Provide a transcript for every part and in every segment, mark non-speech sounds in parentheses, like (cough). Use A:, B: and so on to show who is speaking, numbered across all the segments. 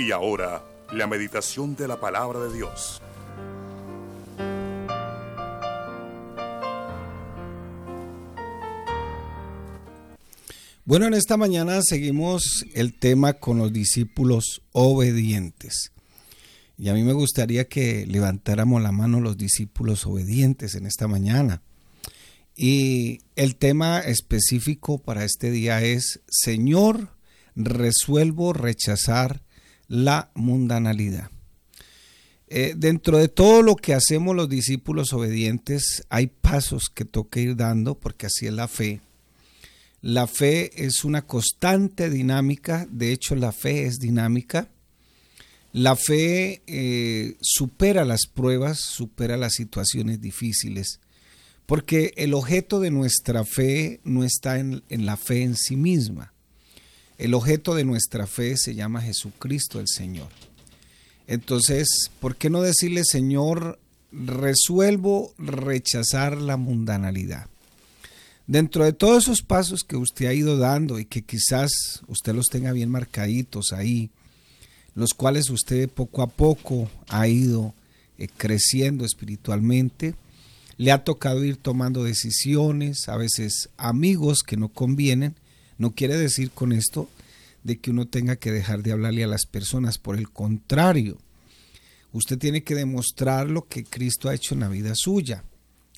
A: Y ahora, la meditación de la palabra de Dios.
B: Bueno, en esta mañana seguimos el tema con los discípulos obedientes. Y a mí me gustaría que levantáramos la mano los discípulos obedientes en esta mañana. Y el tema específico para este día es, Señor, resuelvo rechazar la mundanalidad. Eh, dentro de todo lo que hacemos los discípulos obedientes, hay pasos que toca ir dando, porque así es la fe. La fe es una constante dinámica, de hecho la fe es dinámica. La fe eh, supera las pruebas, supera las situaciones difíciles, porque el objeto de nuestra fe no está en la fe en sí misma. El objeto de nuestra fe se llama Jesucristo el Señor. Entonces, ¿por qué no decirle, Señor, resuelvo rechazar la mundanalidad? Dentro de todos esos pasos que usted ha ido dando y que quizás usted los tenga bien marcaditos ahí, los cuales usted poco a poco ha ido eh, creciendo espiritualmente, le ha tocado ir tomando decisiones, a veces amigos que no convienen, no quiere decir con esto de que uno tenga que dejar de hablarle a las personas, por el contrario, usted tiene que demostrar lo que Cristo ha hecho en la vida suya.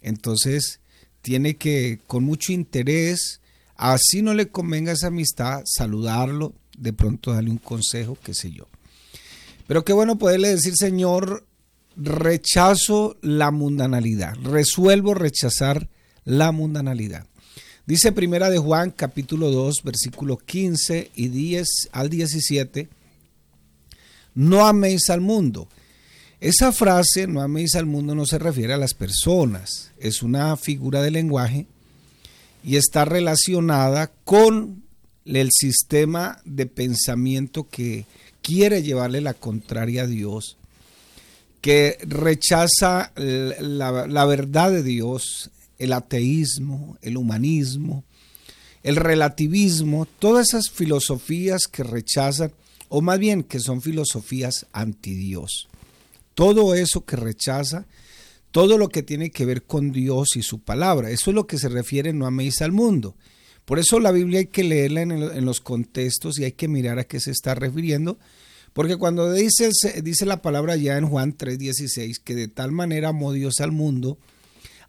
B: Entonces, tiene que, con mucho interés, así no le convenga esa amistad, saludarlo, de pronto darle un consejo, qué sé yo. Pero qué bueno poderle decir, Señor, rechazo la mundanalidad, resuelvo rechazar la mundanalidad. Dice Primera de Juan capítulo 2 versículo 15 y 10 al 17, no améis al mundo. Esa frase, no améis al mundo, no se refiere a las personas, es una figura de lenguaje y está relacionada con el sistema de pensamiento que quiere llevarle la contraria a Dios, que rechaza la verdad de Dios, el ateísmo, el humanismo, el relativismo, todas esas filosofías que rechazan, o más bien que son filosofías anti Dios. Todo eso que rechaza, todo lo que tiene que ver con Dios y su palabra, eso es lo que se refiere no améis al mundo. Por eso la Biblia hay que leerla en, los contextos y hay que mirar a qué se está refiriendo, porque cuando dice, dice la palabra ya en Juan 3:16, que de tal manera amó Dios al mundo,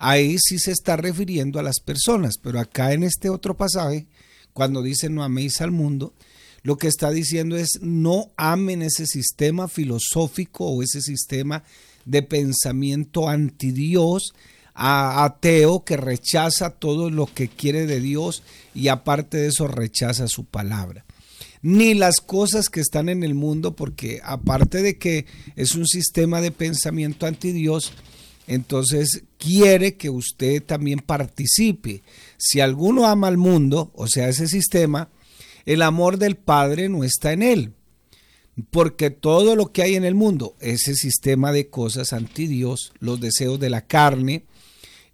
B: ahí sí se está refiriendo a las personas, pero acá en este otro pasaje, cuando dice no améis al mundo, lo que está diciendo es no amen ese sistema filosófico o ese sistema de pensamiento anti Dios, ateo que rechaza todo lo que quiere de Dios y aparte de eso rechaza su palabra. Ni las cosas que están en el mundo, porque aparte de que es un sistema de pensamiento anti Dios, entonces quiere que usted también participe. Si alguno ama al mundo, o sea, ese sistema, el amor del Padre no está en él. Porque todo lo que hay en el mundo, ese sistema de cosas anti Dios, los deseos de la carne,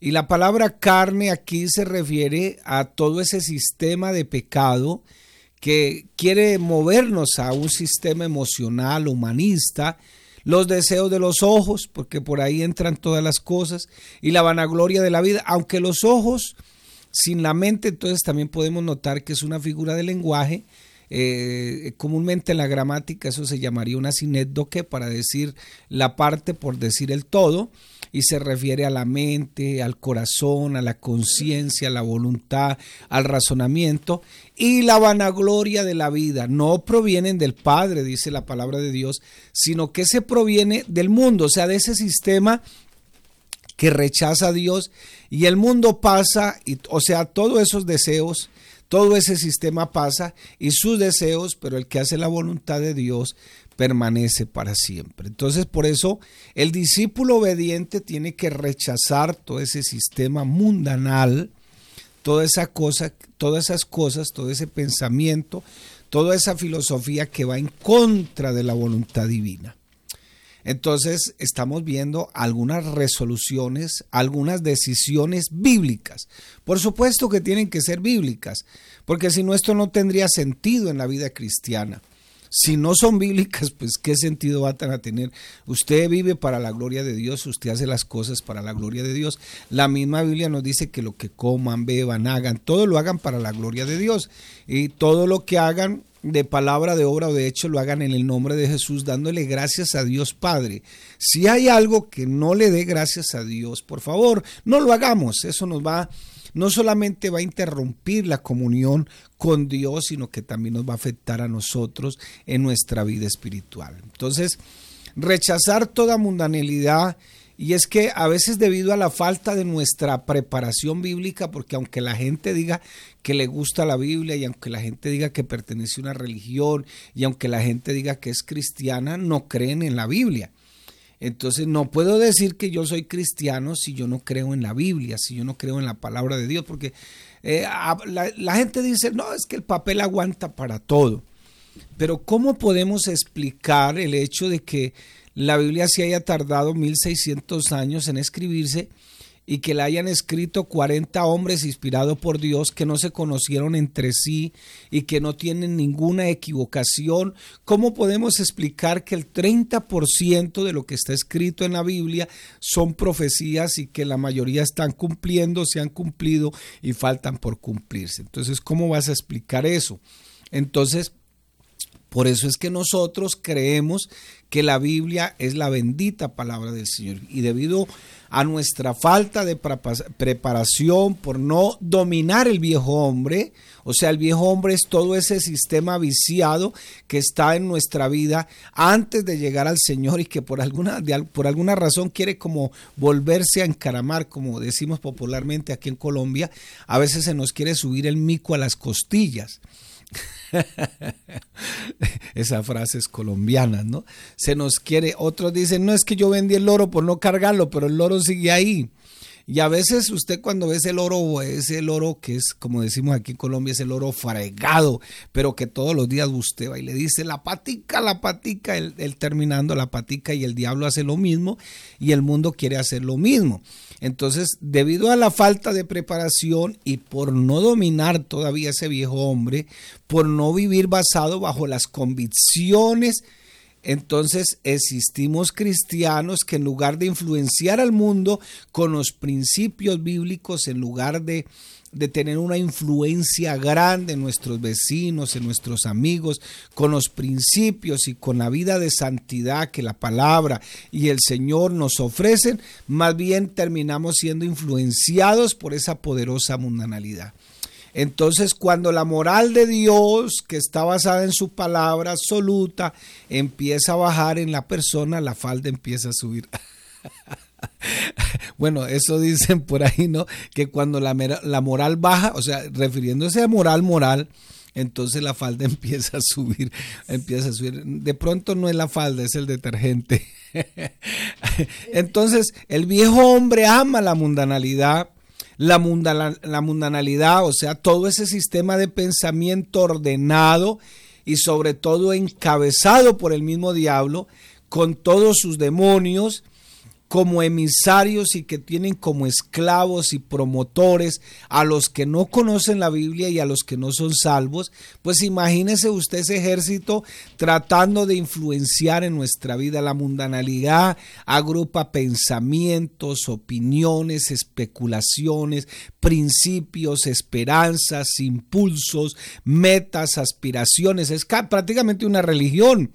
B: y la palabra carne aquí se refiere a todo ese sistema de pecado que quiere movernos a un sistema emocional, humanista, los deseos de los ojos, porque por ahí entran todas las cosas, y la vanagloria de la vida, aunque los ojos sin la mente, entonces también podemos notar que es una figura de lenguaje. Eh, comúnmente en la gramática eso se llamaría una sinédoque para decir la parte por decir el todo y se refiere a la mente, al corazón, a la conciencia, a la voluntad, al razonamiento y la vanagloria de la vida. No provienen del Padre, dice la palabra de Dios, sino que se proviene del mundo, o sea, de ese sistema que rechaza a Dios y el mundo pasa, y, o sea, todos esos deseos, todo ese sistema pasa y sus deseos, pero el que hace la voluntad de Dios permanece para siempre. Entonces, por eso el discípulo obediente tiene que rechazar todo ese sistema mundanal, toda esa cosa, todas esas cosas, todo ese pensamiento, toda esa filosofía que va en contra de la voluntad divina. Entonces estamos viendo algunas resoluciones, algunas decisiones bíblicas. Por supuesto que tienen que ser bíblicas, porque si no esto no tendría sentido en la vida cristiana. Si no son bíblicas, pues qué sentido van a tener. Usted vive para la gloria de Dios, usted hace las cosas para la gloria de Dios. La misma Biblia nos dice que lo que coman, beban, hagan, todo lo hagan para la gloria de Dios. Y todo lo que hagan de palabra, de obra o de hecho lo hagan en el nombre de Jesús, dándole gracias a Dios Padre. Si hay algo que no le dé gracias a Dios, por favor, no lo hagamos. Eso nos va no solamente va a interrumpir la comunión con Dios, sino que también nos va a afectar a nosotros en nuestra vida espiritual. Entonces, rechazar toda mundanalidad y es que a veces debido a la falta de nuestra preparación bíblica, porque aunque la gente diga que le gusta la Biblia y aunque la gente diga que pertenece a una religión y aunque la gente diga que es cristiana, no creen en la Biblia. Entonces no puedo decir que yo soy cristiano si yo no creo en la Biblia, si yo no creo en la palabra de Dios, porque eh, la, gente dice, no, es que el papel aguanta para todo. Pero ¿cómo podemos explicar el hecho de que la Biblia se haya tardado 1600 años en escribirse y que la hayan escrito 40 hombres inspirados por Dios que no se conocieron entre sí y que no tienen ninguna equivocación, ¿cómo podemos explicar que el 30% de lo que está escrito en la Biblia son profecías y que la mayoría están cumpliendo, se han cumplido y faltan por cumplirse? Entonces, ¿cómo vas a explicar eso? Entonces, por eso es que nosotros creemos que la Biblia es la bendita palabra del Señor. Y debido a nuestra falta de preparación por no dominar el viejo hombre, o sea, el viejo hombre es todo ese sistema viciado que está en nuestra vida antes de llegar al Señor y que por alguna, por alguna razón quiere como volverse a encaramar, como decimos popularmente aquí en Colombia, a veces se nos quiere subir el mico a las costillas. (laughs) Esa frase es colombiana, ¿no? Se nos quiere, otros dicen, no es que yo vendí el oro por no cargarlo, pero el oro sigue ahí. Y a veces usted cuando ve ese oro, ese oro que es, como decimos aquí en Colombia, es el oro fregado, pero que todos los días usted va y le dice la patica, la patica, él, terminando la patica y el diablo hace lo mismo y el mundo quiere hacer lo mismo. Entonces, debido a la falta de preparación y por no dominar todavía ese viejo hombre, por no vivir basado bajo las convicciones, entonces existimos cristianos que en lugar de influenciar al mundo con los principios bíblicos, en lugar de, tener una influencia grande en nuestros vecinos, en nuestros amigos, con los principios y con la vida de santidad que la palabra y el Señor nos ofrecen, más bien terminamos siendo influenciados por esa poderosa mundanalidad. Entonces, cuando la moral de Dios, que está basada en su palabra absoluta, empieza a bajar en la persona, la falda empieza a subir. (laughs) bueno, eso dicen por ahí, ¿no? Que cuando la, la moral baja, o sea, refiriéndose a moral, moral, entonces la falda (laughs) empieza a subir, empieza a subir. De pronto no es la falda, es el detergente. (laughs) entonces, el viejo hombre ama la mundanalidad la, la mundanalidad, o sea, todo ese sistema de pensamiento ordenado y sobre todo encabezado por el mismo diablo, con todos sus demonios, como emisarios y que tienen como esclavos y promotores a los que no conocen la Biblia y a los que no son salvos, pues imagínese usted ese ejército tratando de influenciar en nuestra vida. La mundanalidad agrupa pensamientos, opiniones, especulaciones, principios, esperanzas, impulsos, metas, aspiraciones. Es prácticamente una religión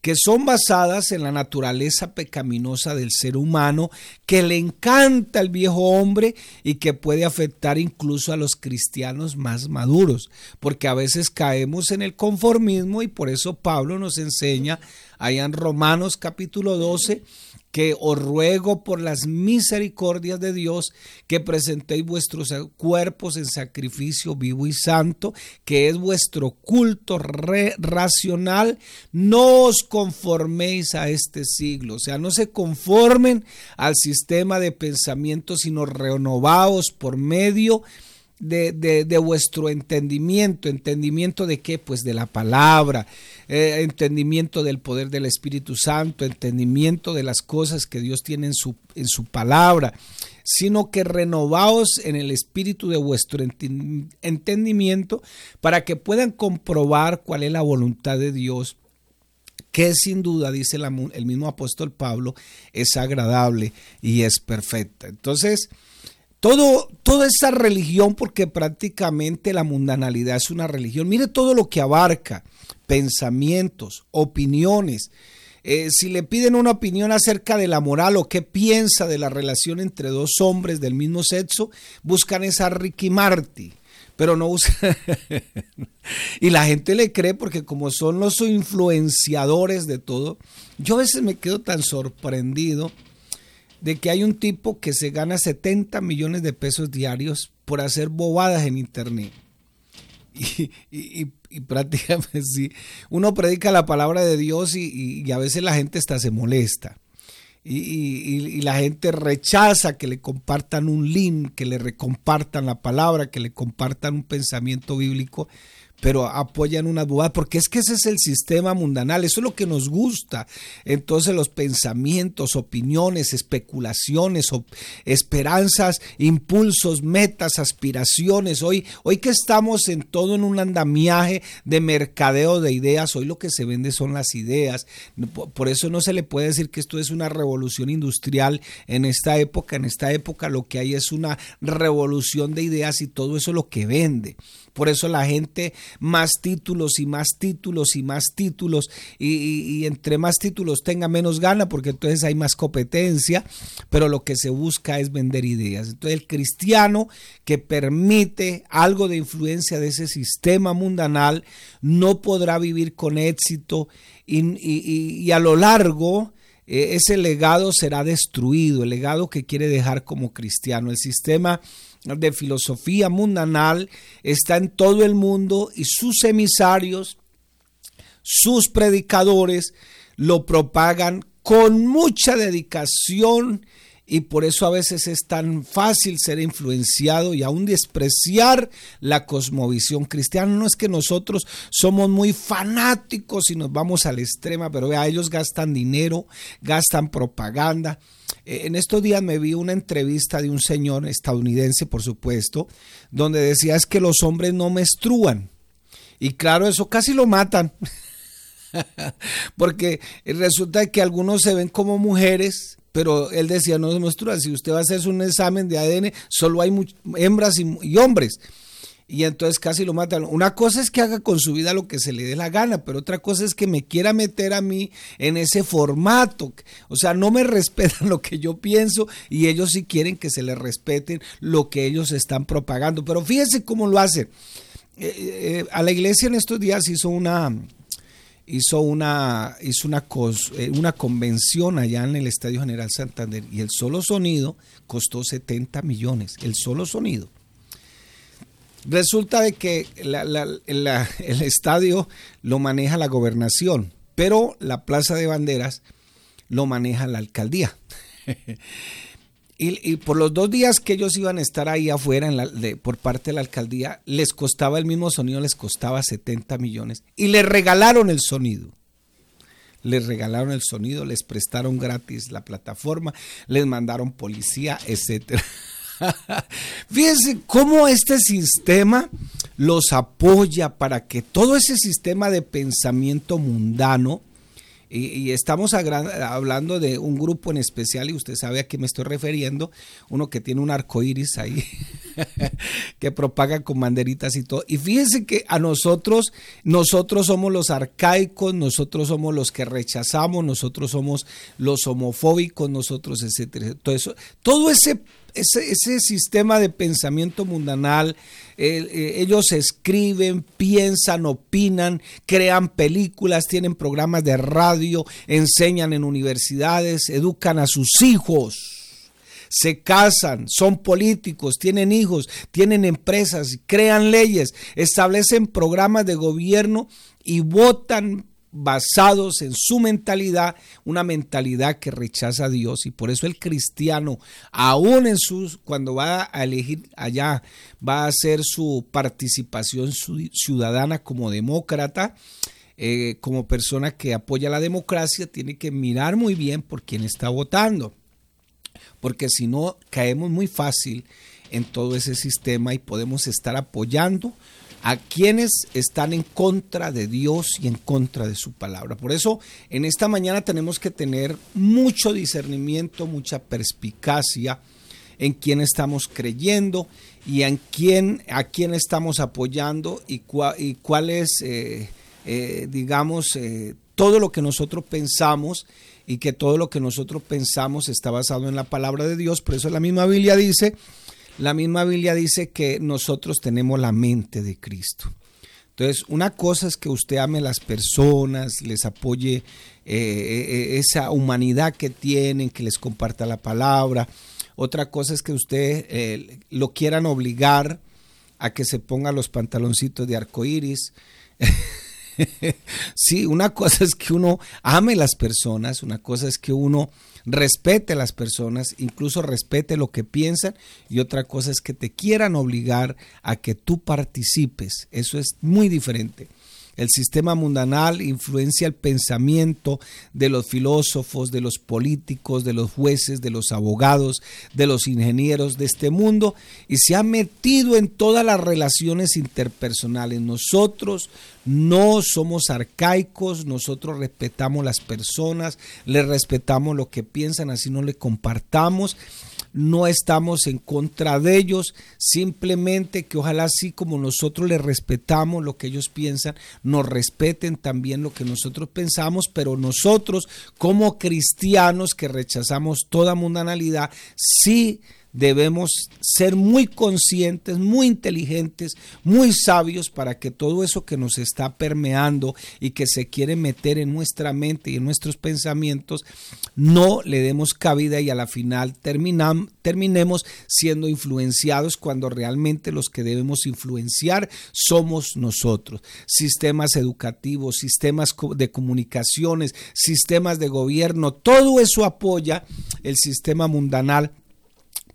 B: que son basadas en la naturaleza pecaminosa del ser humano, que le encanta el viejo hombre y que puede afectar incluso a los cristianos más maduros, porque a veces caemos en el conformismo y por eso Pablo nos enseña allá en Romanos capítulo 12 que os ruego por las misericordias de Dios que presentéis vuestros cuerpos en sacrificio vivo y santo, que es vuestro culto racional, no os conforméis a este siglo, o sea, no se conformen al sistema de pensamiento, sino renovaos por medio de, de, vuestro entendimiento. ¿Entendimiento de qué? Pues de la palabra, eh, entendimiento del poder del Espíritu Santo, entendimiento de las cosas que Dios tiene en su, en su palabra, sino que renovaos en el espíritu de vuestro entendimiento para que puedan comprobar cuál es la voluntad de Dios que sin duda, dice el mismo apóstol Pablo, es agradable y es perfecta. Entonces, todo, toda esa religión, porque prácticamente la mundanalidad es una religión, mire todo lo que abarca, pensamientos, opiniones. Eh, si le piden una opinión acerca de la moral o qué piensa de la relación entre dos hombres del mismo sexo, buscan esa Ricky Marty pero no usa. (laughs) y la gente le cree porque como son los influenciadores de todo, yo a veces me quedo tan sorprendido de que hay un tipo que se gana 70 millones de pesos diarios por hacer bobadas en internet. Y, prácticamente sí, uno predica la palabra de Dios y, y a veces la gente hasta se molesta y, la gente rechaza que le compartan un link, que le recompartan la palabra, que le compartan un pensamiento bíblico pero apoyan una duda, porque es que ese es el sistema mundanal, eso es lo que nos gusta. Entonces los pensamientos, opiniones, especulaciones, esperanzas, impulsos, metas, aspiraciones, hoy, hoy que estamos en todo en un andamiaje de mercadeo de ideas, hoy lo que se vende son las ideas, por eso no se le puede decir que esto es una revolución industrial en esta época, en esta época lo que hay es una revolución de ideas y todo eso es lo que vende. Por eso la gente más títulos y más títulos y más títulos y, entre más títulos tenga menos gana porque entonces hay más competencia, pero lo que se busca es vender ideas. Entonces el cristiano que permite algo de influencia de ese sistema mundanal no podrá vivir con éxito y, a lo largo eh, ese legado será destruido, el legado que quiere dejar como cristiano. El sistema de filosofía mundanal está en todo el mundo y sus emisarios, sus predicadores, lo propagan con mucha dedicación y por eso a veces es tan fácil ser influenciado y aún despreciar la cosmovisión cristiana. No es que nosotros somos muy fanáticos y nos vamos al extremo, pero vea, ellos gastan dinero, gastan propaganda. Eh, en estos días me vi una entrevista de un señor estadounidense, por supuesto, donde decía es que los hombres no menstruan. Y claro, eso casi lo matan. (laughs) Porque resulta que algunos se ven como mujeres pero él decía, no muestra, si usted va a hacer un examen de ADN, solo hay hembras y, hombres. Y entonces casi lo matan. Una cosa es que haga con su vida lo que se le dé la gana, pero otra cosa es que me quiera meter a mí en ese formato. O sea, no me (laughs) respetan lo que yo pienso y ellos sí quieren que se les respeten lo que ellos están propagando. Pero fíjense cómo lo hacen. Eh, eh, a la iglesia en estos días hizo una, hizo una, hizo una, eh, una convención allá en el Estadio General Santander y el solo sonido costó 70 millones, el solo sonido. Resulta de que el estadio lo maneja la gobernación, pero la Plaza de Banderas lo maneja la alcaldía. (laughs) Y, por los dos días que ellos iban a estar ahí afuera por parte de la alcaldía, les costaba el mismo sonido, les costaba 70 millones. Y les regalaron el sonido. Les regalaron el sonido, les prestaron gratis la plataforma, les mandaron policía, etc. (laughs) (laughs) Fíjense cómo este sistema los apoya para que todo ese sistema de pensamiento mundano y, estamos hablando de un grupo en especial, y usted sabe a qué me estoy refiriendo, uno que tiene un arco iris ahí, (laughs) que propaga con banderitas y todo. Y fíjense que a nosotros, nosotros somos los arcaicos, nosotros somos los que rechazamos, nosotros somos los homofóbicos, nosotros, etcétera. Todo eso, todo ese ese, sistema de pensamiento mundanal, eh, ellos escriben, piensan, opinan, crean películas, tienen programas de radio, enseñan en universidades, educan a sus hijos se casan, son políticos, tienen hijos, tienen empresas, crean leyes, establecen programas de gobierno y votan basados en su mentalidad, una mentalidad que rechaza a Dios. Y por eso el cristiano, aún en sus, cuando va a elegir allá, va a hacer su participación ciudadana como demócrata, eh, como persona que apoya la democracia, tiene que mirar muy bien por quién está votando, porque si no caemos muy fácil en todo ese sistema y podemos estar apoyando a quienes están en contra de Dios y en contra de su palabra. Por eso en esta mañana tenemos que tener mucho discernimiento, mucha perspicacia en quién estamos creyendo y en quién, a quién estamos apoyando y, y cuál es, eh, eh, digamos, eh, todo lo que nosotros pensamos y que todo lo que nosotros pensamos está basado en la palabra de Dios. Por eso la misma Biblia dice la misma Biblia dice que nosotros tenemos la mente de Cristo. Entonces, una cosa es que usted ame a las personas, les apoye eh, eh, esa humanidad que tienen, que les comparta la palabra. Otra cosa es que usted eh, lo quieran obligar a que se ponga los pantaloncitos de arco iris. (laughs) (laughs) sí, una cosa es que uno ame las personas, una cosa es que uno respete a las personas, incluso respete lo que piensan y otra cosa es que te quieran obligar a que tú participes. Eso es muy diferente. El sistema mundanal influencia el pensamiento de los filósofos, de los políticos, de los jueces, de los abogados, de los ingenieros de este mundo y se ha metido en todas las relaciones interpersonales. Nosotros no somos arcaicos, nosotros respetamos las personas, le respetamos lo que piensan, así no le compartamos no estamos en contra de ellos, simplemente que ojalá así como nosotros les respetamos lo que ellos piensan, nos respeten también lo que nosotros pensamos, pero nosotros como cristianos que rechazamos toda mundanalidad, sí debemos ser muy conscientes, muy inteligentes, muy sabios para que todo eso que nos está permeando y que se quiere meter en nuestra mente y en nuestros pensamientos, no le demos cabida y a la final terminemos siendo influenciados cuando realmente los que debemos influenciar somos nosotros. Sistemas educativos, sistemas de comunicaciones, sistemas de gobierno, todo eso apoya el sistema mundanal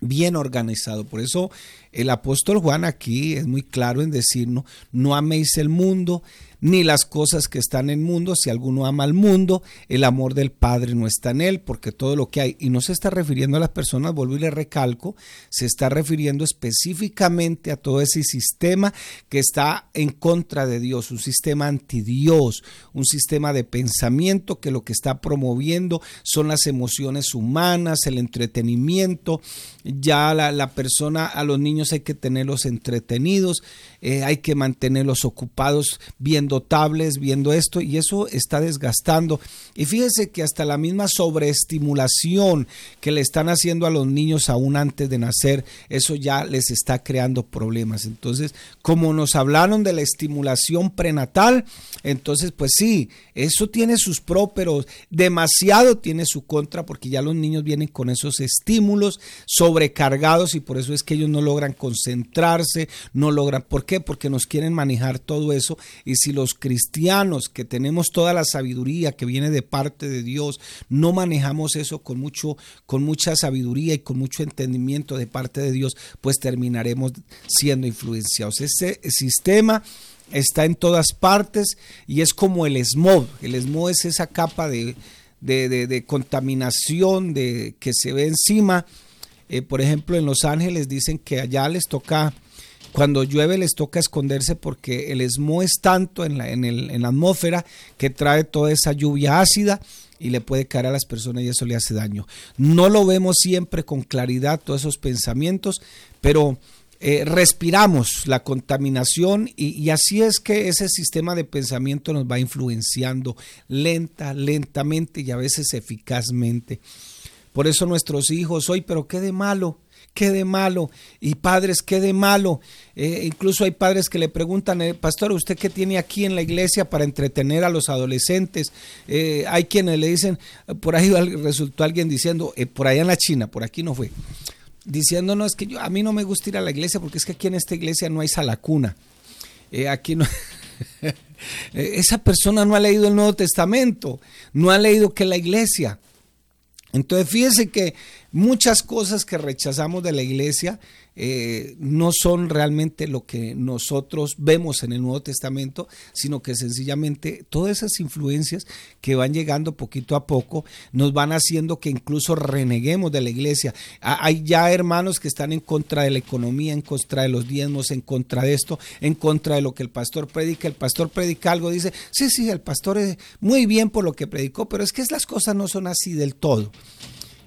B: bien organizado. Por eso el apóstol Juan aquí es muy claro en decirnos, no améis el mundo, ni las cosas que están en el mundo. Si alguno ama al mundo, el amor del Padre no está en él, porque todo lo que hay, y no se está refiriendo a las personas, vuelvo y le recalco, se está refiriendo específicamente a todo ese sistema que está en contra de Dios, un sistema anti Dios, un sistema de pensamiento que lo que está promoviendo son las emociones humanas, el entretenimiento, ya la, la persona, a los niños hay que tenerlos entretenidos, eh, hay que mantenerlos ocupados viendo tablets, viendo esto, y eso está desgastando. Y fíjese que hasta la misma sobreestimulación que le están haciendo a los niños aún antes de nacer, eso ya les está creando problemas. Entonces, como nos hablaron de la estimulación prenatal, entonces, pues sí, eso tiene sus pros, pero demasiado tiene su contra, porque ya los niños vienen con esos estímulos sobrecargados y por eso es que ellos no logran concentrarse, no logran, ¿por qué? Porque nos quieren manejar todo eso. Y si los cristianos que tenemos toda la sabiduría que viene de parte de Dios, no manejamos eso con mucho, con mucha sabiduría y con mucho entendimiento de parte de Dios, pues terminaremos siendo influenciados. Ese sistema está en todas partes y es como el smog. El smog es esa capa de, de, contaminación de, que se ve encima. Eh, por ejemplo, en Los Ángeles dicen que allá les toca cuando llueve les toca esconderse porque el esmo es tanto en la, en, el, en la atmósfera que trae toda esa lluvia ácida y le puede caer a las personas y eso le hace daño. No lo vemos siempre con claridad todos esos pensamientos, pero eh, respiramos la contaminación y, y, así es que ese sistema de pensamiento nos va influenciando lenta, lentamente y a veces eficazmente. Por eso nuestros hijos hoy, pero qué de malo, qué de malo, y padres, qué de malo. Eh, incluso hay padres que le preguntan, eh, pastor, ¿usted qué tiene aquí en la iglesia para entretener a los adolescentes? Eh, hay quienes le dicen, por ahí (laughs) resultó alguien diciendo, por allá en la China, por aquí no fue, diciéndonos que yo, a mí no me gusta ir a la iglesia porque es que aquí en esta iglesia no hay salacuna. aquí no... (laughs) Esa persona no ha leído el Nuevo Testamento, no ha leído que la iglesia. Entonces fíjese que muchas cosas que rechazamos de la iglesia eh, no son realmente lo que nosotros vemos en el Nuevo Testamento, sino que sencillamente todas esas influencias que van llegando poquito a poco nos van haciendo que incluso reneguemos de la iglesia. Hay ya hermanos que están en contra de la economía, en contra de los diezmos, en contra de esto, en contra de lo que el pastor predica. El pastor predica algo, dice, sí, sí, el pastor es muy bien por lo que predicó, pero es que las cosas no son así del todo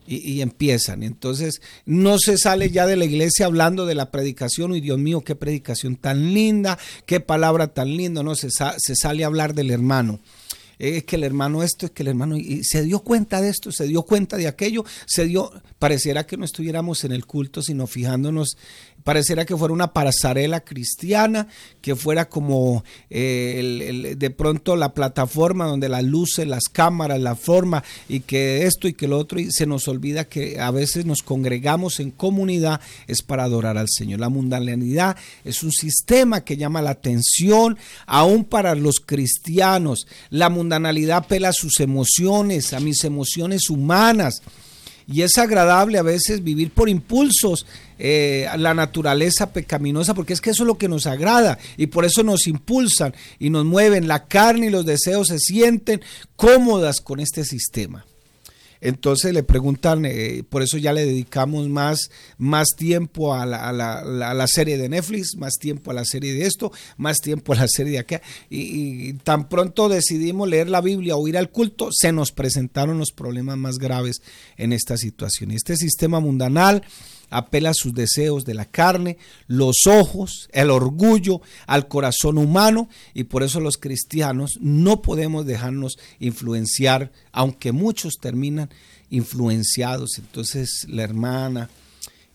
B: y, empiezan. Entonces no se sale ya de la iglesia hablando de la predicación, y Dios mío, qué predicación tan linda, qué palabra tan linda, no, se, se sale a hablar del hermano es que el hermano esto, es que el hermano, y se dio cuenta de esto, se dio cuenta de aquello, se dio, pareciera que no estuviéramos en el culto, sino fijándonos pareciera que fuera una pasarela cristiana, que fuera como eh, de pronto la plataforma donde las luces, las cámaras, la forma y que esto y que lo otro, y se nos olvida que a veces nos congregamos en comunidad es para adorar al Señor. La mundanalidad es un sistema que llama la atención aún para los cristianos. La mundanalidad pela sus emociones, a mis emociones humanas y es agradable a veces vivir por impulsos eh, la naturaleza pecaminosa, porque es que eso es lo que nos agrada y por eso nos impulsan y nos mueven. La carne y los deseos se sienten cómodas con este sistema. Entonces le preguntan, eh, por eso ya le dedicamos más, más tiempo a la, a, la, serie de Netflix, más tiempo a la serie de esto, más tiempo a la serie de acá. Y, y, tan pronto decidimos leer la Biblia o ir al culto, se nos presentaron los problemas más graves en esta situación. Este sistema mundanal apela a sus deseos de la carne, los ojos, el orgullo, al corazón humano y por eso los cristianos no podemos dejarnos influenciar, aunque muchos terminan influenciados. Entonces la hermana,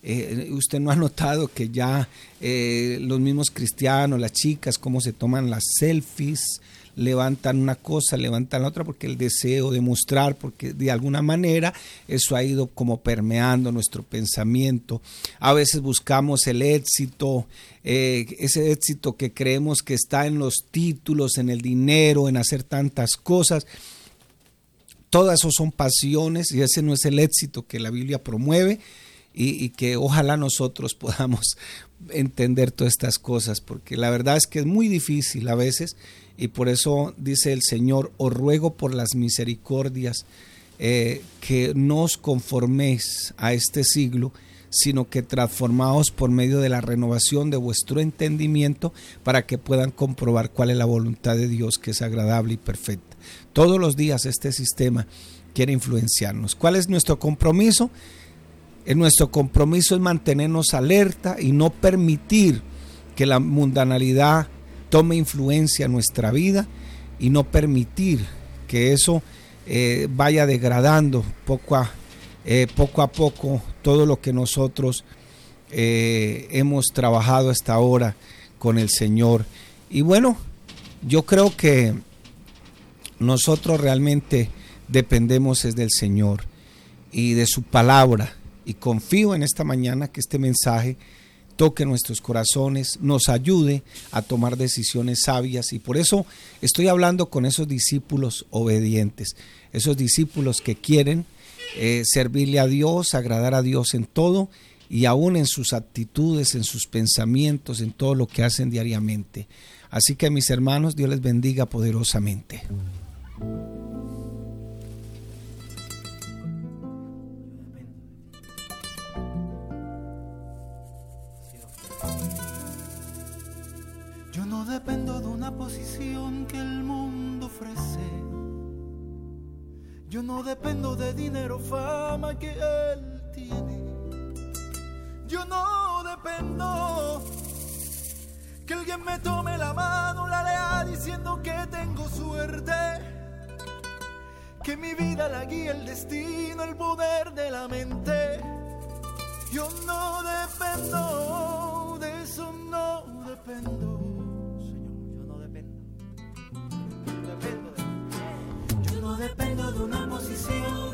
B: eh, usted no ha notado que ya eh, los mismos cristianos, las chicas, cómo se toman las selfies, levantan una cosa, levantan la otra, porque el deseo de mostrar, porque de alguna manera eso ha ido como permeando nuestro pensamiento. A veces buscamos el éxito, eh, ese éxito que creemos que está en los títulos, en el dinero, en hacer tantas cosas. Todas eso son pasiones y ese no es el éxito que la Biblia promueve y, y que ojalá nosotros (laughs) podamos entender todas estas cosas, porque la verdad es que es muy difícil a veces y por eso dice el Señor, os ruego por las misericordias eh, que no os conforméis a este siglo, sino que transformaos por medio de la renovación de vuestro entendimiento para que puedan comprobar cuál es la voluntad de Dios que es agradable y perfecta. Todos los días este sistema quiere influenciarnos. ¿Cuál es nuestro compromiso? En nuestro compromiso es mantenernos alerta y no permitir que la mundanalidad tome influencia en nuestra vida y no permitir que eso eh, vaya degradando poco a, eh, poco a poco todo lo que nosotros eh, hemos trabajado hasta ahora con el Señor. Y bueno, yo creo que nosotros realmente dependemos es del Señor y de su palabra. Y confío en esta mañana que este mensaje toque nuestros corazones, nos ayude a tomar decisiones sabias y por eso estoy hablando con esos discípulos obedientes, esos discípulos que quieren eh, servirle a Dios, agradar a Dios en todo y aún en sus actitudes, en sus pensamientos, en todo lo que hacen diariamente. Así que mis hermanos, Dios les bendiga poderosamente.
C: Una posición que el mundo ofrece. Yo no dependo de dinero, fama que él tiene. Yo no dependo que alguien me tome la mano, la lea diciendo que tengo suerte. Que mi vida la guía el destino, el poder de la mente. Yo no dependo, de eso no dependo. Una posición